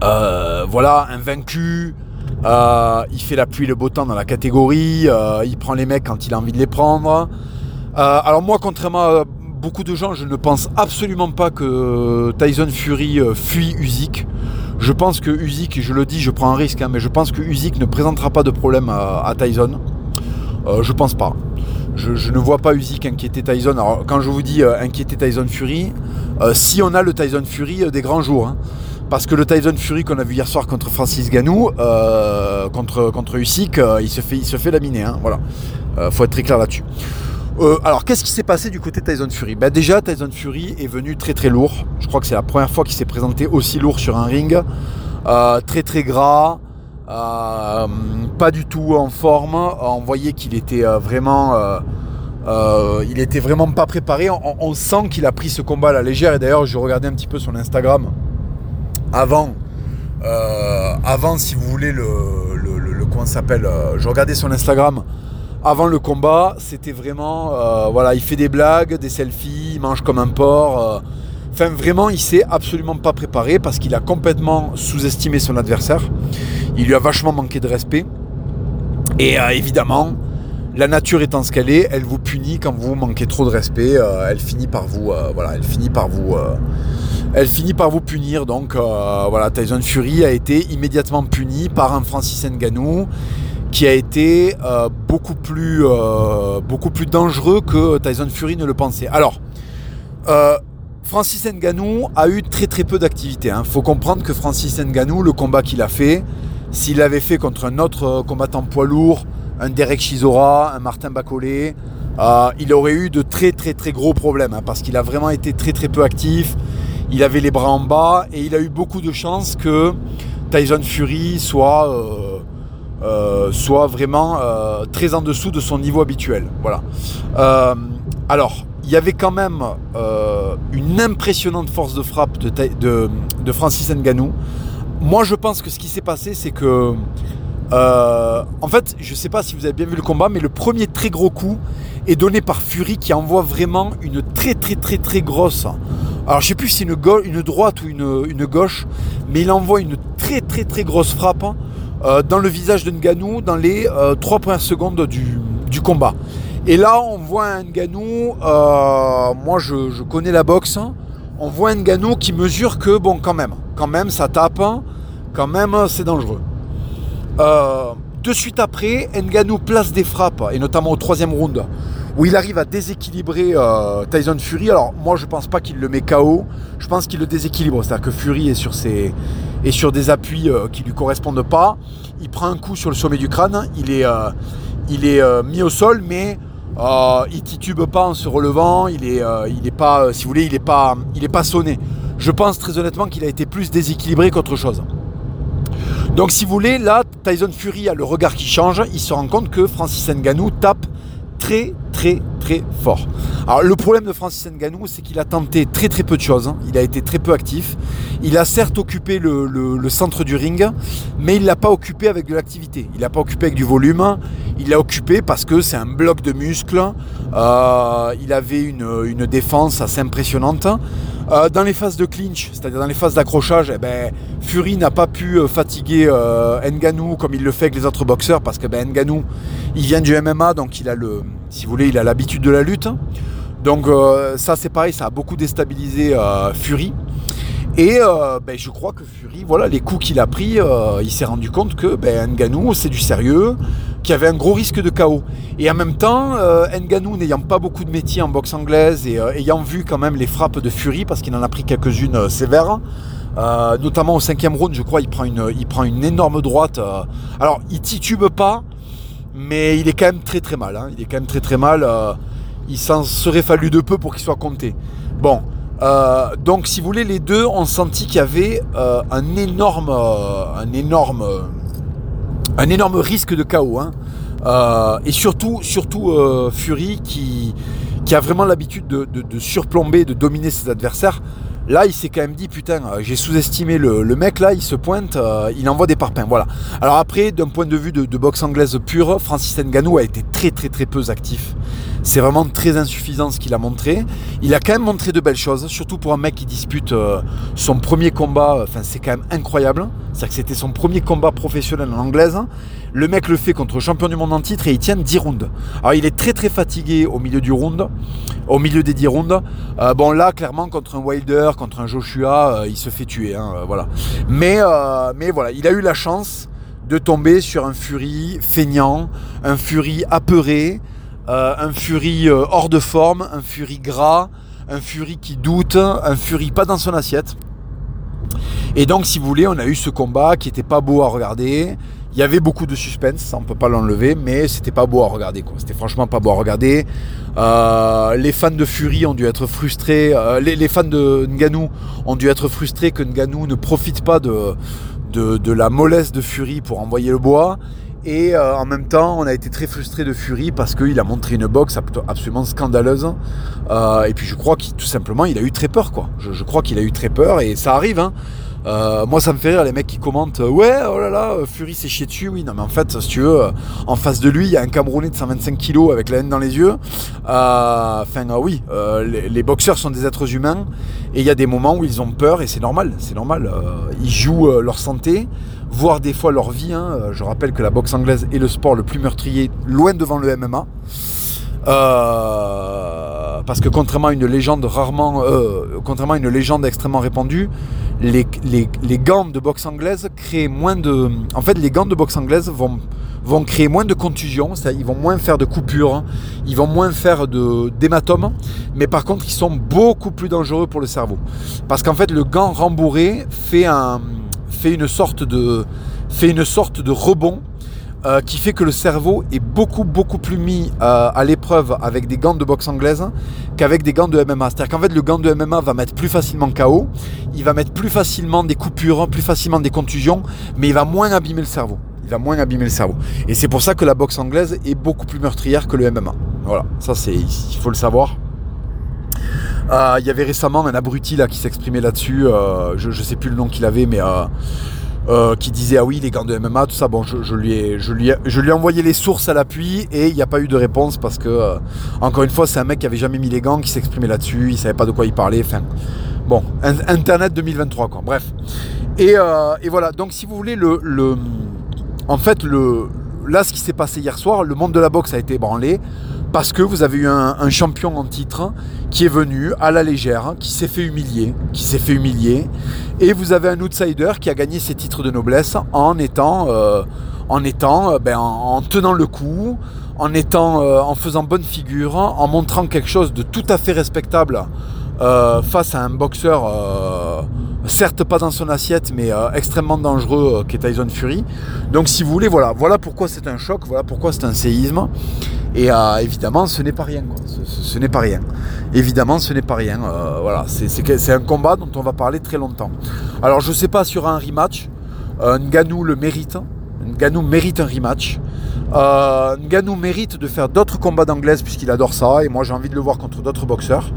voilà, invaincu. Euh, il fait la pluie le beau temps dans la catégorie. Euh, il prend les mecs quand il a envie de les prendre. Euh, alors moi, contrairement à beaucoup de gens, je ne pense absolument pas que Tyson Fury fuit Usyk. Je pense que Usyk, je le dis, je prends un risque, hein, mais je pense que Usyk ne présentera pas de problème à, Tyson. je pense pas. Je, ne vois pas Usyk inquiéter Tyson. Alors quand je vous dis inquiéter Tyson Fury, si on a le Tyson Fury des grands jours. Hein. Parce que le Tyson Fury qu'on a vu hier soir contre Francis Ganou, euh, contre, contre Usyk, euh, il, se fait, il se fait laminer. Hein, voilà. Euh, faut être très clair là-dessus. Alors, qu'est-ce qui s'est passé du côté Tyson Fury ben, Déjà, Tyson Fury est venu très très lourd. Je crois que c'est la première fois qu'il s'est présenté aussi lourd sur un ring. très très gras. pas du tout en forme. On voyait qu'il était vraiment. il était vraiment pas préparé. On, sent qu'il a pris ce combat à la légère. Et d'ailleurs, je regardais un petit peu son Instagram avant, euh, avant si vous voulez, le, le, comment s'appelle, euh, je regardais son Instagram avant le combat, c'était vraiment, euh, voilà, il fait des blagues, des selfies, il mange comme un porc. Enfin, vraiment, il s'est absolument pas préparé parce qu'il a complètement sous-estimé son adversaire. Il lui a vachement manqué de respect. Et évidemment, la nature étant ce qu'elle est, elle vous punit quand vous manquez trop de respect. elle finit par vous, voilà, elle finit par vous elle finit par vous punir. Donc euh, voilà, Tyson Fury a été immédiatement puni par un Francis Ngannou qui a été euh, beaucoup, plus, euh, beaucoup plus dangereux que Tyson Fury ne le pensait. Alors, Francis Ngannou a eu très très peu d'activité. Il hein. faut comprendre que Francis Ngannou, le combat qu'il a fait, s'il l'avait fait contre un autre combattant poids lourd, un Derek Chisora, un Martin Bacolé, il aurait eu de très très très gros problèmes hein, parce qu'il a vraiment été très très peu actif il avait les bras en bas et il a eu beaucoup de chance que Tyson Fury soit, euh, euh, soit vraiment euh, très en dessous de son niveau habituel. Voilà. alors, il y avait quand même une impressionnante force de frappe de, Francis Ngannou. Moi, je pense que ce qui s'est passé, c'est que en fait, je ne sais pas si vous avez bien vu le combat, mais le premier très gros coup est donné par Fury qui envoie vraiment une très très très très grosse alors je sais plus si c'est une droite ou une, gauche, mais il envoie une très très très grosse frappe euh, dans le visage de Nganou dans les euh, trois premières secondes du, combat. Et là on voit un Nganou, euh, moi je, connais la boxe, on voit un Nganou qui mesure que bon quand même, quand même ça tape, quand même c'est dangereux. de suite après, Nganou place des frappes, et notamment au troisième round, où il arrive à déséquilibrer euh, Tyson Fury. Alors moi je pense pas qu'il le met KO, je pense qu'il le déséquilibre. C'est-à-dire que Fury est sur, des appuis euh, qui lui correspondent pas. Il prend un coup sur le sommet du crâne, il est, euh, est mis au sol, mais il titube pas en se relevant. Il est, pas, si voulez, il est pas, pas sonné. Je pense très honnêtement qu'il a été plus déséquilibré qu'autre chose. Donc si vous voulez, là, Tyson Fury a le regard qui change, il se rend compte que Francis Ngannou tape très très très fort. Alors le problème de Francis Ngannou, c'est qu'il a tenté très très peu de choses. Hein. Il a été très peu actif. Il a certes occupé le, centre du ring, mais il l'a pas occupé avec de l'activité. Il l'a pas occupé avec du volume. Il l'a occupé parce que c'est un bloc de muscles. Euh, il avait une, défense assez impressionnante. Euh, dans les phases de clinch, c'est-à-dire dans les phases d'accrochage, eh ben, Fury n'a pas pu euh, fatiguer Ngannou comme il le fait avec les autres boxeurs parce que ben, Ngannou, il vient du MMA, donc il a le, si vous voulez, il a l'habitude de la lutte. Donc euh, ça c'est pareil, ça a beaucoup déstabilisé euh, Fury. Et euh, ben, je crois que Fury, voilà, les coups qu'il a pris, il s'est rendu compte que ben, Nganou, c'est du sérieux, qu'il y avait un gros risque de chaos. Et en même temps, Nganou, n'ayant pas beaucoup de métier en boxe anglaise et ayant vu quand même les frappes de Fury, parce qu'il en a pris quelques-unes sévères, notamment au cinquième round, je crois, il prend une, il prend une énorme droite. alors, il titube pas, mais il est quand même très très mal. Hein. Il est quand même très très mal. Euh, il s'en serait fallu de peu pour qu'il soit compté. Bon, euh, donc si vous voulez, les deux ont senti qu'il y avait euh, un énorme, un énorme, un énorme risque de chaos. Hein. et surtout, surtout Fury qui, a vraiment l'habitude de, de, surplomber, de dominer ses adversaires. Là, il s'est quand même dit, putain, euh, j'ai sous-estimé le, mec, là, il se pointe, euh, il envoie des parpaings. Voilà. Alors après, d'un point de vue de, boxe anglaise pure, Francis Ngannou a été très très très peu actif. C'est vraiment très insuffisant ce qu'il a montré. Il a quand même montré de belles choses, surtout pour un mec qui dispute euh, son premier combat. Enfin, c'est quand même incroyable. C'est-à-dire que c'était son premier combat professionnel en anglaise. Le mec le fait contre champion du monde en titre et il tient 10 rounds. Alors il est très très fatigué au milieu du round, au milieu des 10 rounds. bon là, clairement, contre un Wilder, contre un Joshua, euh, il se fait tuer. Hein, euh, voilà. Euh, mais voilà, il a eu la chance de tomber sur un Fury feignant, un Fury apeuré, un Fury hors de forme, un Fury gras, un Fury qui doute, un Fury pas dans son assiette. Et donc, si vous voulez, on a eu ce combat qui était pas beau à regarder. Il y avait beaucoup de suspense, ça on peut pas l'enlever, mais c'était pas beau à regarder. Quoi. C'était franchement pas beau à regarder. Euh, les fans de Fury ont dû être frustrés. Euh, les, fans de Nganou ont dû être frustrés que Nganou ne profite pas de, de, la mollesse de Fury pour envoyer le bois. Et euh, en même temps, on a été très frustrés de Fury parce qu'il a montré une boxe absolument scandaleuse. et puis je crois qu'il tout simplement, il a eu très peur, quoi. Je, crois qu'il a eu très peur et ça arrive. Hein. Euh, moi, ça me fait rire les mecs qui commentent euh, Ouais, oh là là, euh, Fury s'est chié dessus. Oui, non, mais en fait, si tu veux, en face de lui, il y a un Camerounais de 125 kilos avec la haine dans les yeux. Enfin, oui, les, boxeurs sont des êtres humains et il y a des moments où ils ont peur et c'est normal. C'est normal. ils jouent leur santé, voire des fois leur vie. Hein. Je rappelle que la boxe anglaise est le sport le plus meurtrier, loin devant le MMA. parce que contrairement à une légende rarement, contrairement à une légende extrêmement répandue, les, gants de boxe anglaise créent moins de. En fait, les gants de boxe anglaise vont, créer moins de contusions, ils vont moins faire de coupures, ils vont moins faire d'hématomes, mais par contre, ils sont beaucoup plus dangereux pour le cerveau. Parce qu'en fait, le gant rembourré fait, un, fait, une sorte de, rebond euh, qui fait que le cerveau est beaucoup beaucoup plus mis euh, à l'épreuve avec des gants de boxe anglaise qu'avec des gants de MMA. C'est-à-dire qu'en fait le gant de MMA va mettre plus facilement KO, il va mettre plus facilement des coupures, plus facilement des contusions, mais il va moins abîmer le cerveau. Il va moins abîmer le cerveau. Et c'est pour ça que la boxe anglaise est beaucoup plus meurtrière que le MMA. Voilà, ça c'est il faut le savoir. Euh, il y avait récemment un abruti là qui s'exprimait là-dessus. je ne sais plus le nom qu'il avait, mais euh, qui disait ah oui les gants de MMA tout ça. Bon je, lui ai je lui ai envoyé les sources à l'appui et il n'y a pas eu de réponse parce que euh, encore une fois c'est un mec qui avait jamais mis les gants qui s'exprimait là-dessus il savait pas de quoi il parlait enfin bon internet 2023 quoi bref. Et, euh, voilà. Donc si vous voulez le, le en fait le là ce qui s'est passé hier soir le monde de la boxe a été ébranlé parce que vous avez eu un, champion en titre qui est venu à la légère, qui s'est fait humilier, qui s'est fait humilier, et vous avez un outsider qui a gagné ses titres de noblesse en étant, euh, en étant, euh, ben, en, tenant le coup, en étant, en faisant bonne figure, en montrant quelque chose de tout à fait respectable face à un boxeur certes pas dans son assiette, mais euh, extrêmement dangereux, euh, qui est Tyson Fury. Donc si vous voulez, voilà, voilà pourquoi c'est un choc, voilà pourquoi c'est un séisme. Et euh, évidemment, ce n'est pas rien. Ce, n'est pas rien. Évidemment, ce n'est pas rien. voilà, c'est un combat dont on va parler très longtemps. Alors je sais pas sur un rematch, Nganou le mérite. Nganou mérite un rematch. Nganou mérite de faire d'autres combats d'anglaise puisqu'il adore ça et moi j'ai envie de le voir contre d'autres boxeurs.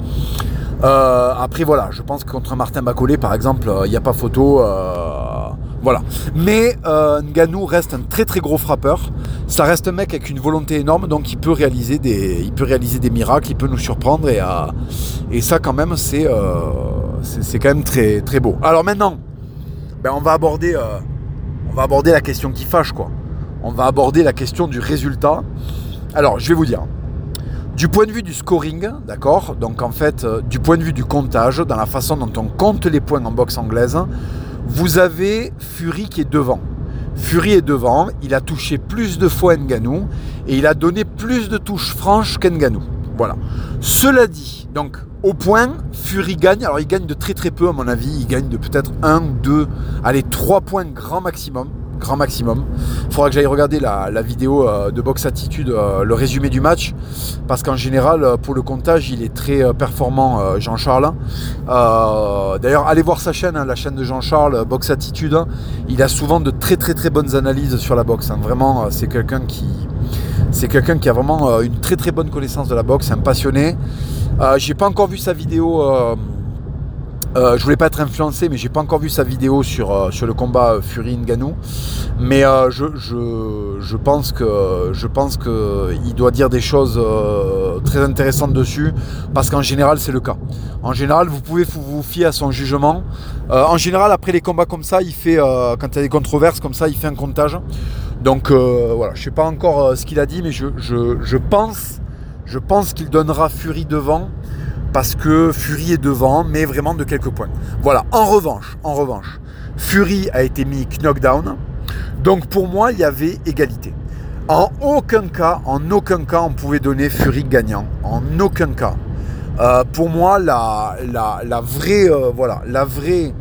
Euh, après voilà, je pense que contre Martin Bacolé par exemple, il n'y a pas photo. Euh, voilà. Mais euh, Nganou reste un très très gros frappeur. Ça reste un mec avec une volonté énorme, donc il peut réaliser des, il peut réaliser des miracles, il peut nous surprendre et, et ça quand même c'est, c'est, quand même très très beau. Alors maintenant, ben, on va aborder, on va aborder la question qui fâche quoi. On va aborder la question du résultat. Alors je vais vous dire. Du point de vue du scoring, d'accord Donc en fait, euh, du point de vue du comptage, dans la façon dont on compte les points en boxe anglaise, vous avez Fury qui est devant. Fury est devant, il a touché plus de fois Nganou et il a donné plus de touches franches qu'Nganou. Voilà. Cela dit, donc au point, Fury gagne. Alors il gagne de très très peu à mon avis. Il gagne de peut-être 1 ou 2, allez 3 points grand maximum grand maximum. Il faudra que j'aille regarder la, vidéo euh, de Box Attitude, euh, le résumé du match, parce qu'en général, euh, pour le comptage, il est très performant, Jean-Charles. D'ailleurs, allez voir sa chaîne, hein, la chaîne de Jean-Charles, Box Attitude. Il a souvent de très très très bonnes analyses sur la boxe. Hein. Vraiment, c'est quelqu'un qui, c'est quelqu'un qui a vraiment une très très bonne connaissance de la boxe, un passionné. J'ai pas encore vu sa vidéo euh, je voulais pas être influencé, mais j'ai pas encore vu sa vidéo sur, euh, sur le combat euh, Fury Nganou. Mais je, je, pense que je pense que il doit dire des choses très intéressantes dessus, parce qu'en général c'est le cas. En général, vous pouvez vous fier à son jugement. en général, après les combats comme ça, il fait quand il y a des controverses comme ça, il fait un comptage. Donc voilà, je sais pas encore ce qu'il a dit, mais je, je, je pense je pense qu'il donnera Fury devant parce que Fury est devant, mais vraiment de quelques points. Voilà. En revanche, en revanche, Fury a été mis knockdown. Donc pour moi, il y avait égalité. En aucun cas, en aucun cas, on pouvait donner Fury gagnant. En aucun cas. Euh, pour moi, la, la, vraie, euh, voilà, la vraie.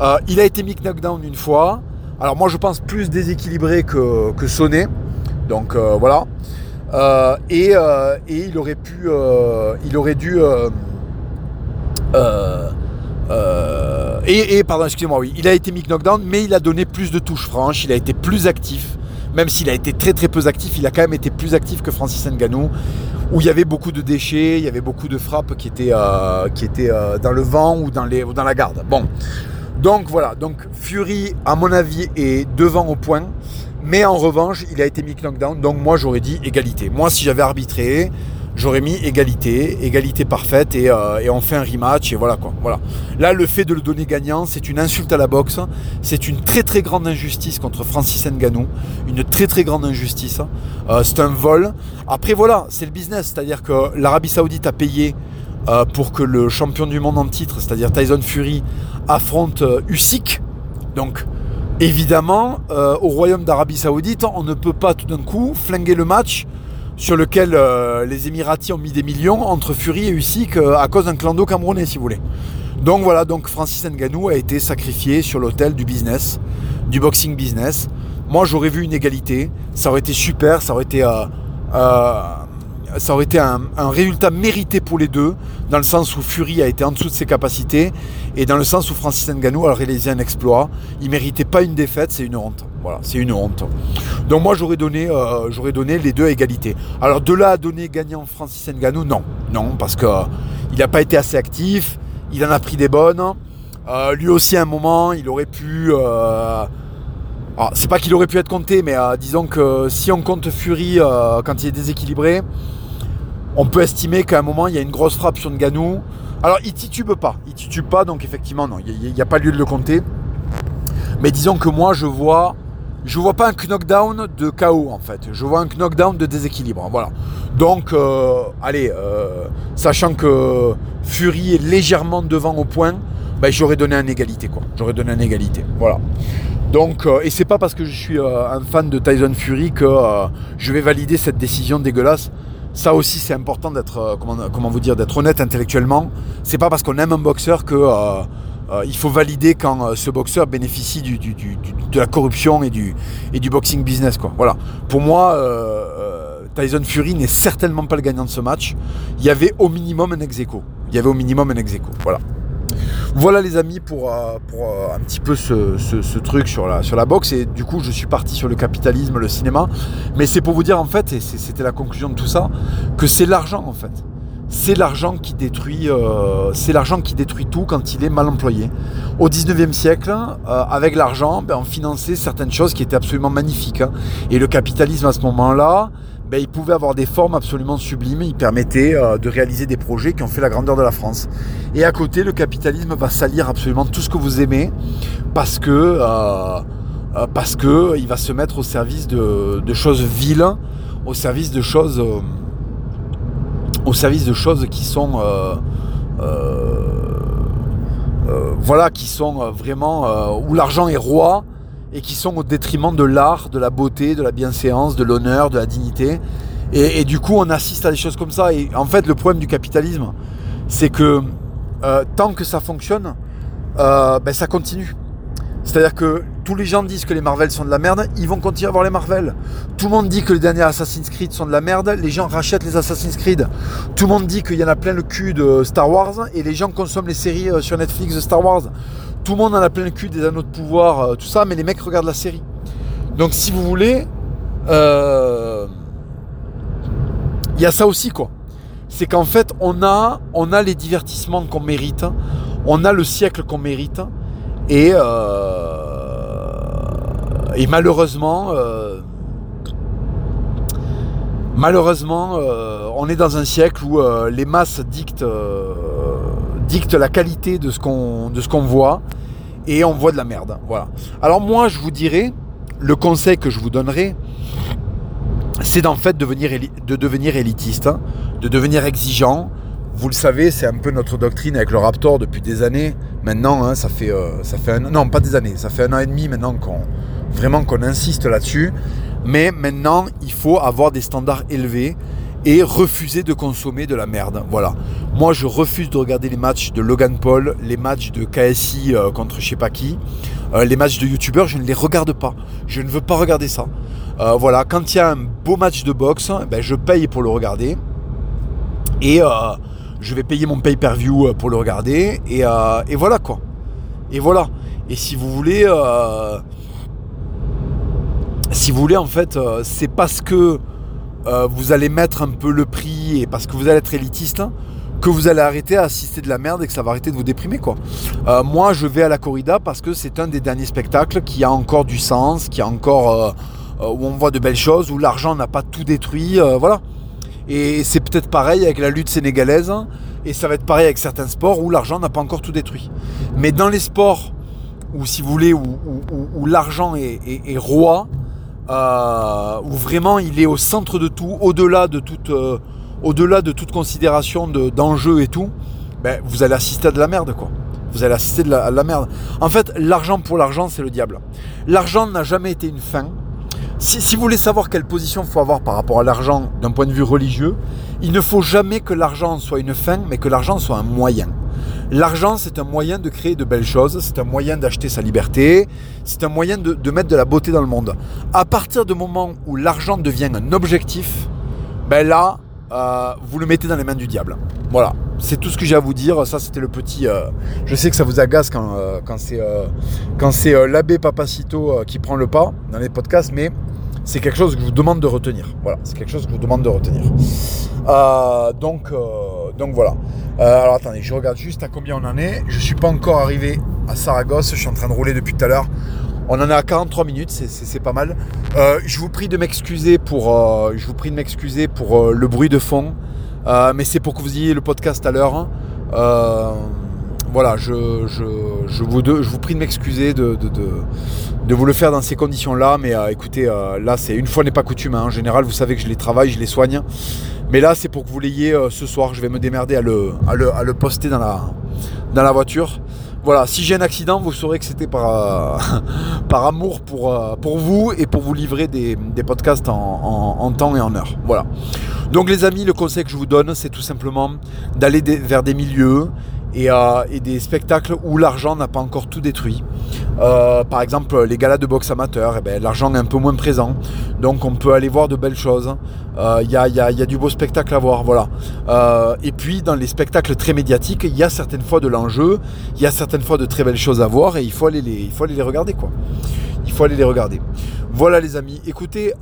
Euh, il a été mis knockdown une fois. Alors moi, je pense plus déséquilibré que, que sonné. Donc voilà. Et, et, il aurait pu, il aurait dû euh, euh, et, pardon, excusez-moi, oui, il a été mis knockdown, mais il a donné plus de touches franches, il a été plus actif. Même s'il a été très très peu actif, il a quand même été plus actif que Francis Ngannou, où il y avait beaucoup de déchets, il y avait beaucoup de frappes qui étaient, euh, dans le vent ou dans, les, ou dans la garde. Bon, donc voilà, donc Fury, à mon avis, est devant au point. Mais en revanche, il a été mis knockdown, donc moi j'aurais dit égalité. Moi, si j'avais arbitré, j'aurais mis égalité, égalité parfaite euh, et, on fait un rematch et voilà quoi. Voilà. Là, le fait de le donner gagnant, c'est une insulte à la boxe, c'est une très très grande injustice contre Francis Ngannou, une très très grande injustice. Euh, c'est un vol. Après voilà, c'est le business, c'est-à-dire que l'Arabie Saoudite a payé euh, pour que le champion du monde en titre, c'est-à-dire Tyson Fury, affronte Usyk. Donc évidemment, au royaume d'Arabie Saoudite, on ne peut pas tout d'un coup flinguer le match sur lequel euh, les Émiratis ont mis des millions entre Fury et Usyk euh, à cause d'un clando camerounais, si vous voulez. Donc voilà, donc Francis Ngannou a été sacrifié sur l'autel du business, du boxing business. Moi, j'aurais vu une égalité, ça aurait été super, ça aurait été euh, ça aurait été un, résultat mérité pour les deux, dans le sens où Fury a été en dessous de ses capacités, et dans le sens où Francis Ngannou a réalisé un exploit. Il méritait pas une défaite, c'est une honte. Voilà, c'est une honte. Donc moi j'aurais donné, euh, donné les deux à égalité. Alors de là à donner gagnant Francis Ngannou, non, non, parce que euh, il n'a pas été assez actif, il en a pris des bonnes. Euh, lui aussi à un moment, il aurait pu. c'est pas qu'il aurait pu être compté, mais disons que si on compte Fury quand il est déséquilibré, on peut estimer qu'à un moment, il y a une grosse frappe sur Nganou. Alors, il titube pas. Il titube pas, donc effectivement, non, il n'y a, pas lieu de le compter. Mais disons que moi, je vois, je vois pas un knockdown de KO en fait. Je vois un knockdown de déséquilibre. Voilà. Donc, euh, allez, euh, sachant que Fury est légèrement devant au point, ben, j'aurais donné un égalité quoi. J'aurais donné un égalité. Voilà. Donc, et c'est pas parce que je suis un fan de Tyson Fury que je vais valider cette décision dégueulasse. Ça aussi, c'est important d'être, comment, comment, vous dire, d'être honnête intellectuellement. C'est pas parce qu'on aime un boxeur que euh, il faut valider quand euh, ce boxeur bénéficie de la corruption et du, boxing business. Voilà. Pour moi, euh, Tyson Fury n'est certainement pas le gagnant de ce match. Il y avait au minimum un ex -aequo. Il y avait au minimum un ex. Voilà. Voilà les amis pour, pour un petit peu ce, truc sur la, boxe. Et du coup, je suis parti sur le capitalisme, le cinéma. Mais c'est pour vous dire en fait, et c'était la conclusion de tout ça, que c'est l'argent en fait c'est l'argent qui détruit, euh, qui détruit tout quand il est mal employé. Au 19e siècle, euh, avec l'argent, ben, on finançait certaines choses qui étaient absolument magnifiques. Hein. Et le capitalisme à ce moment-là, ben, il pouvait avoir des formes absolument sublimes. Il permettait euh, de réaliser des projets qui ont fait la grandeur de la France. Et à côté, le capitalisme va salir absolument tout ce que vous aimez parce que parce que il va se mettre au service de, de choses viles, au service de choses au service de choses qui sont euh, euh, euh, voilà qui sont vraiment où l'argent est roi et qui sont au détriment de l'art, de la beauté, de la bienséance, de l'honneur, de la dignité. Et, du coup, on assiste à des choses comme ça. Et en fait, le problème du capitalisme, c'est que tant que ça fonctionne, ben, ça continue. C'est-à-dire que tous les gens disent que les Marvel sont de la merde, ils vont continuer à voir les Marvel. Tout le monde dit que les derniers Assassin's Creed sont de la merde, les gens rachètent les Assassin's Creed. Tout le monde dit qu'il y en a plein le cul de Star Wars et les gens consomment les séries euh, sur Netflix de Star Wars. Tout le monde en a plein le cul des anneaux de pouvoir, euh, tout ça, mais les mecs regardent la série. Donc si vous voulez, euh, il y a ça aussi quoi. C'est qu'en fait on a, on a les divertissements qu'on mérite, on a le siècle qu'on mérite et et malheureusement, euh, malheureusement, euh, on est dans un siècle où euh, les masses dictent, dictent la qualité de ce qu'on qu'on voit et on voit de la merde. Voilà. Alors moi, je vous dirais, le conseil que je vous donnerai, c'est d'en fait devenir, de devenir élitiste, hein, de devenir exigeant. Vous le savez, c'est un peu notre doctrine avec le Raptor depuis des années. Maintenant, hein, ça fait, ça fait un, non pas des années, ça fait un an et demi maintenant qu'on vraiment qu'on insiste là-dessus. Mais maintenant, il faut avoir des standards élevés et refuser de consommer de la merde. Voilà. Moi, je refuse de regarder les matchs de Logan Paul, les matchs de KSI euh, contre je sais pas qui, euh, les matchs de youtubeurs, je ne les regarde pas. Je ne veux pas regarder ça. Euh, voilà, quand il y a un beau match de boxe, ben, je paye pour le regarder. Et je vais payer mon pay-per-view pour le regarder. Et, voilà quoi. Et voilà. Et si vous voulez si vous voulez, en fait, c'est parce que euh, vous allez mettre un peu le prix parce que vous allez être élitiste que vous allez arrêter à assister de la merde et que ça va arrêter de vous déprimer quoi. Euh, moi je vais à la corrida parce que c'est un des derniers spectacles qui a encore du sens, qui a encore où on voit de belles choses, où l'argent n'a pas tout détruit, voilà. Et c'est peut-être pareil avec la lutte sénégalaise et ça va être pareil avec certains sports où l'argent n'a pas encore tout détruit. Mais dans les sports où si vous voulez où, l'argent est, roi, euh, où vraiment il est au centre de tout, au-delà de toute, euh, au-delà de toute considération d'enjeux et tout, ben, vous allez assister à de la merde quoi. Vous allez assister à de la merde. En fait, l'argent pour l'argent, c'est le diable. L'argent n'a jamais été une fin. Si, si, vous voulez savoir quelle position il faut avoir par rapport à l'argent d'un point de vue religieux, il ne faut jamais que l'argent soit une fin, mais que l'argent soit un moyen. L'argent, c'est un moyen de créer de belles choses, c'est un moyen d'acheter sa liberté, c'est un moyen de, mettre de la beauté dans le monde. À partir du moment où l'argent devient un objectif, ben là, euh, vous le mettez dans les mains du diable. Voilà, c'est tout ce que j'ai à vous dire. Ça, c'était le petit. Euh, je sais que ça vous agace quand, euh, c'est quand c'est l'abbé Papacito qui prend le pas dans les podcasts, mais c'est quelque chose que je vous demande de retenir. Voilà, c'est quelque chose que je vous demande de retenir. donc, donc voilà. Euh, alors attendez, je regarde juste à combien on en est. Je ne suis pas encore arrivé à Saragosse, je suis en train de rouler depuis tout à l'heure. On en est à 43 minutes, c'est pas mal. Euh, je vous prie de m'excuser pour, euh, je vous prie de m'excuser pour le bruit de fond, mais c'est pour que vous ayez le podcast à l'heure. Voilà, je, vous, prie de m'excuser de, vous le faire dans ces conditions-là, mais écoutez, là c'est une fois n'est pas coutume. Hein. En général, vous savez que je les travaille, je les soigne. Mais là, c'est pour que vous l'ayez euh, ce soir. Je vais me démerder à le, poster dans la, voiture. Voilà, si j'ai un accident, vous saurez que c'était par, amour pour vous et pour vous livrer des, podcasts en, temps et en heure. Voilà. Donc les amis, le conseil que je vous donne, c'est tout simplement d'aller vers des milieux euh, et, des spectacles où l'argent n'a pas encore tout détruit. Euh, par exemple, les galas de boxe amateur, eh ben, l'argent est un peu moins présent, donc on peut aller voir de belles choses. Il euh, y, a, du beau spectacle à voir, voilà. et puis dans les spectacles très médiatiques, il y a certaines fois de l'enjeu, il y a certaines fois de très belles choses à voir et il faut aller les, il faut aller les regarder quoi. Il faut aller les regarder. Voilà les amis. Écoutez.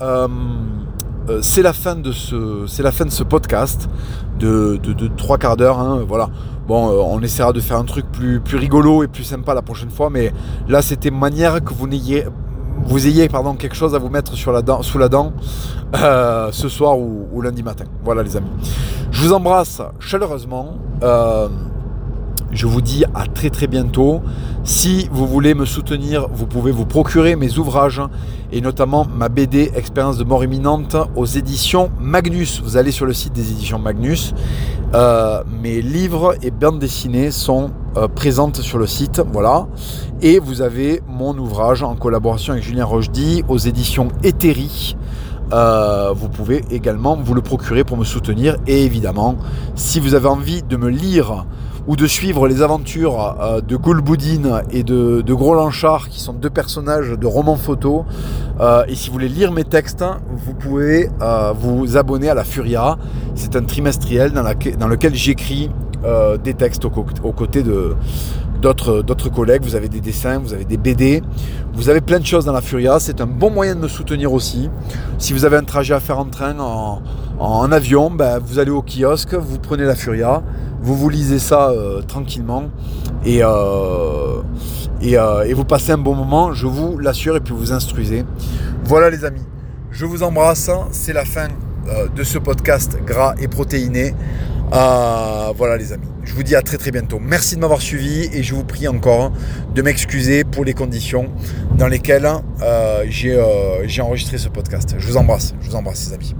C'est la fin de ce, c'est la fin de ce podcast de, trois quarts d'heure. Hein, voilà. Bon, euh, on essaiera de faire un truc plus, rigolo et plus sympa la prochaine fois, mais là c'était manière que vous n'ayez vous ayez quelque chose à vous mettre sous la dent euh, ce soir ou, lundi matin. Voilà les amis. Je vous embrasse chaleureusement. Euh, je vous dis à très très bientôt. Si vous voulez me soutenir, vous pouvez vous procurer mes ouvrages et notamment ma BD Expérience de mort imminente aux éditions Magnus. Vous allez sur le site des éditions Magnus. Euh, mes livres et bandes dessinées sont euh, présentes sur le site. Voilà. Et vous avez mon ouvrage en collaboration avec Julien Rochdy aux éditions Ethérie. Euh, vous pouvez également vous le procurer pour me soutenir. Et évidemment, si vous avez envie de me lire ou de suivre les aventures euh, de Goulboudine et de, Gros Lanchard, qui sont deux personnages de romans photo. Euh, et si vous voulez lire mes textes, vous pouvez euh, vous abonner à la Furia. C'est un trimestriel dans, dans lequel j'écris des textes aux, côtés de, d'autres collègues, vous avez des dessins, vous avez des BD, vous avez plein de choses dans la Furia, c'est un bon moyen de me soutenir aussi. Si vous avez un trajet à faire en train, en, avion, ben, vous allez au kiosque, vous prenez la Furia, vous vous lisez ça euh, tranquillement et, euh, euh, et, vous passez un bon moment, je vous l'assure, et puis vous instruisez. Voilà les amis, je vous embrasse, c'est la fin de ce podcast gras et protéiné. voilà les amis, je vous dis à très très bientôt. Merci de m'avoir suivi et je vous prie encore de m'excuser pour les conditions dans lesquelles j'ai enregistré ce podcast. Je vous embrasse, je vous embrasse les amis.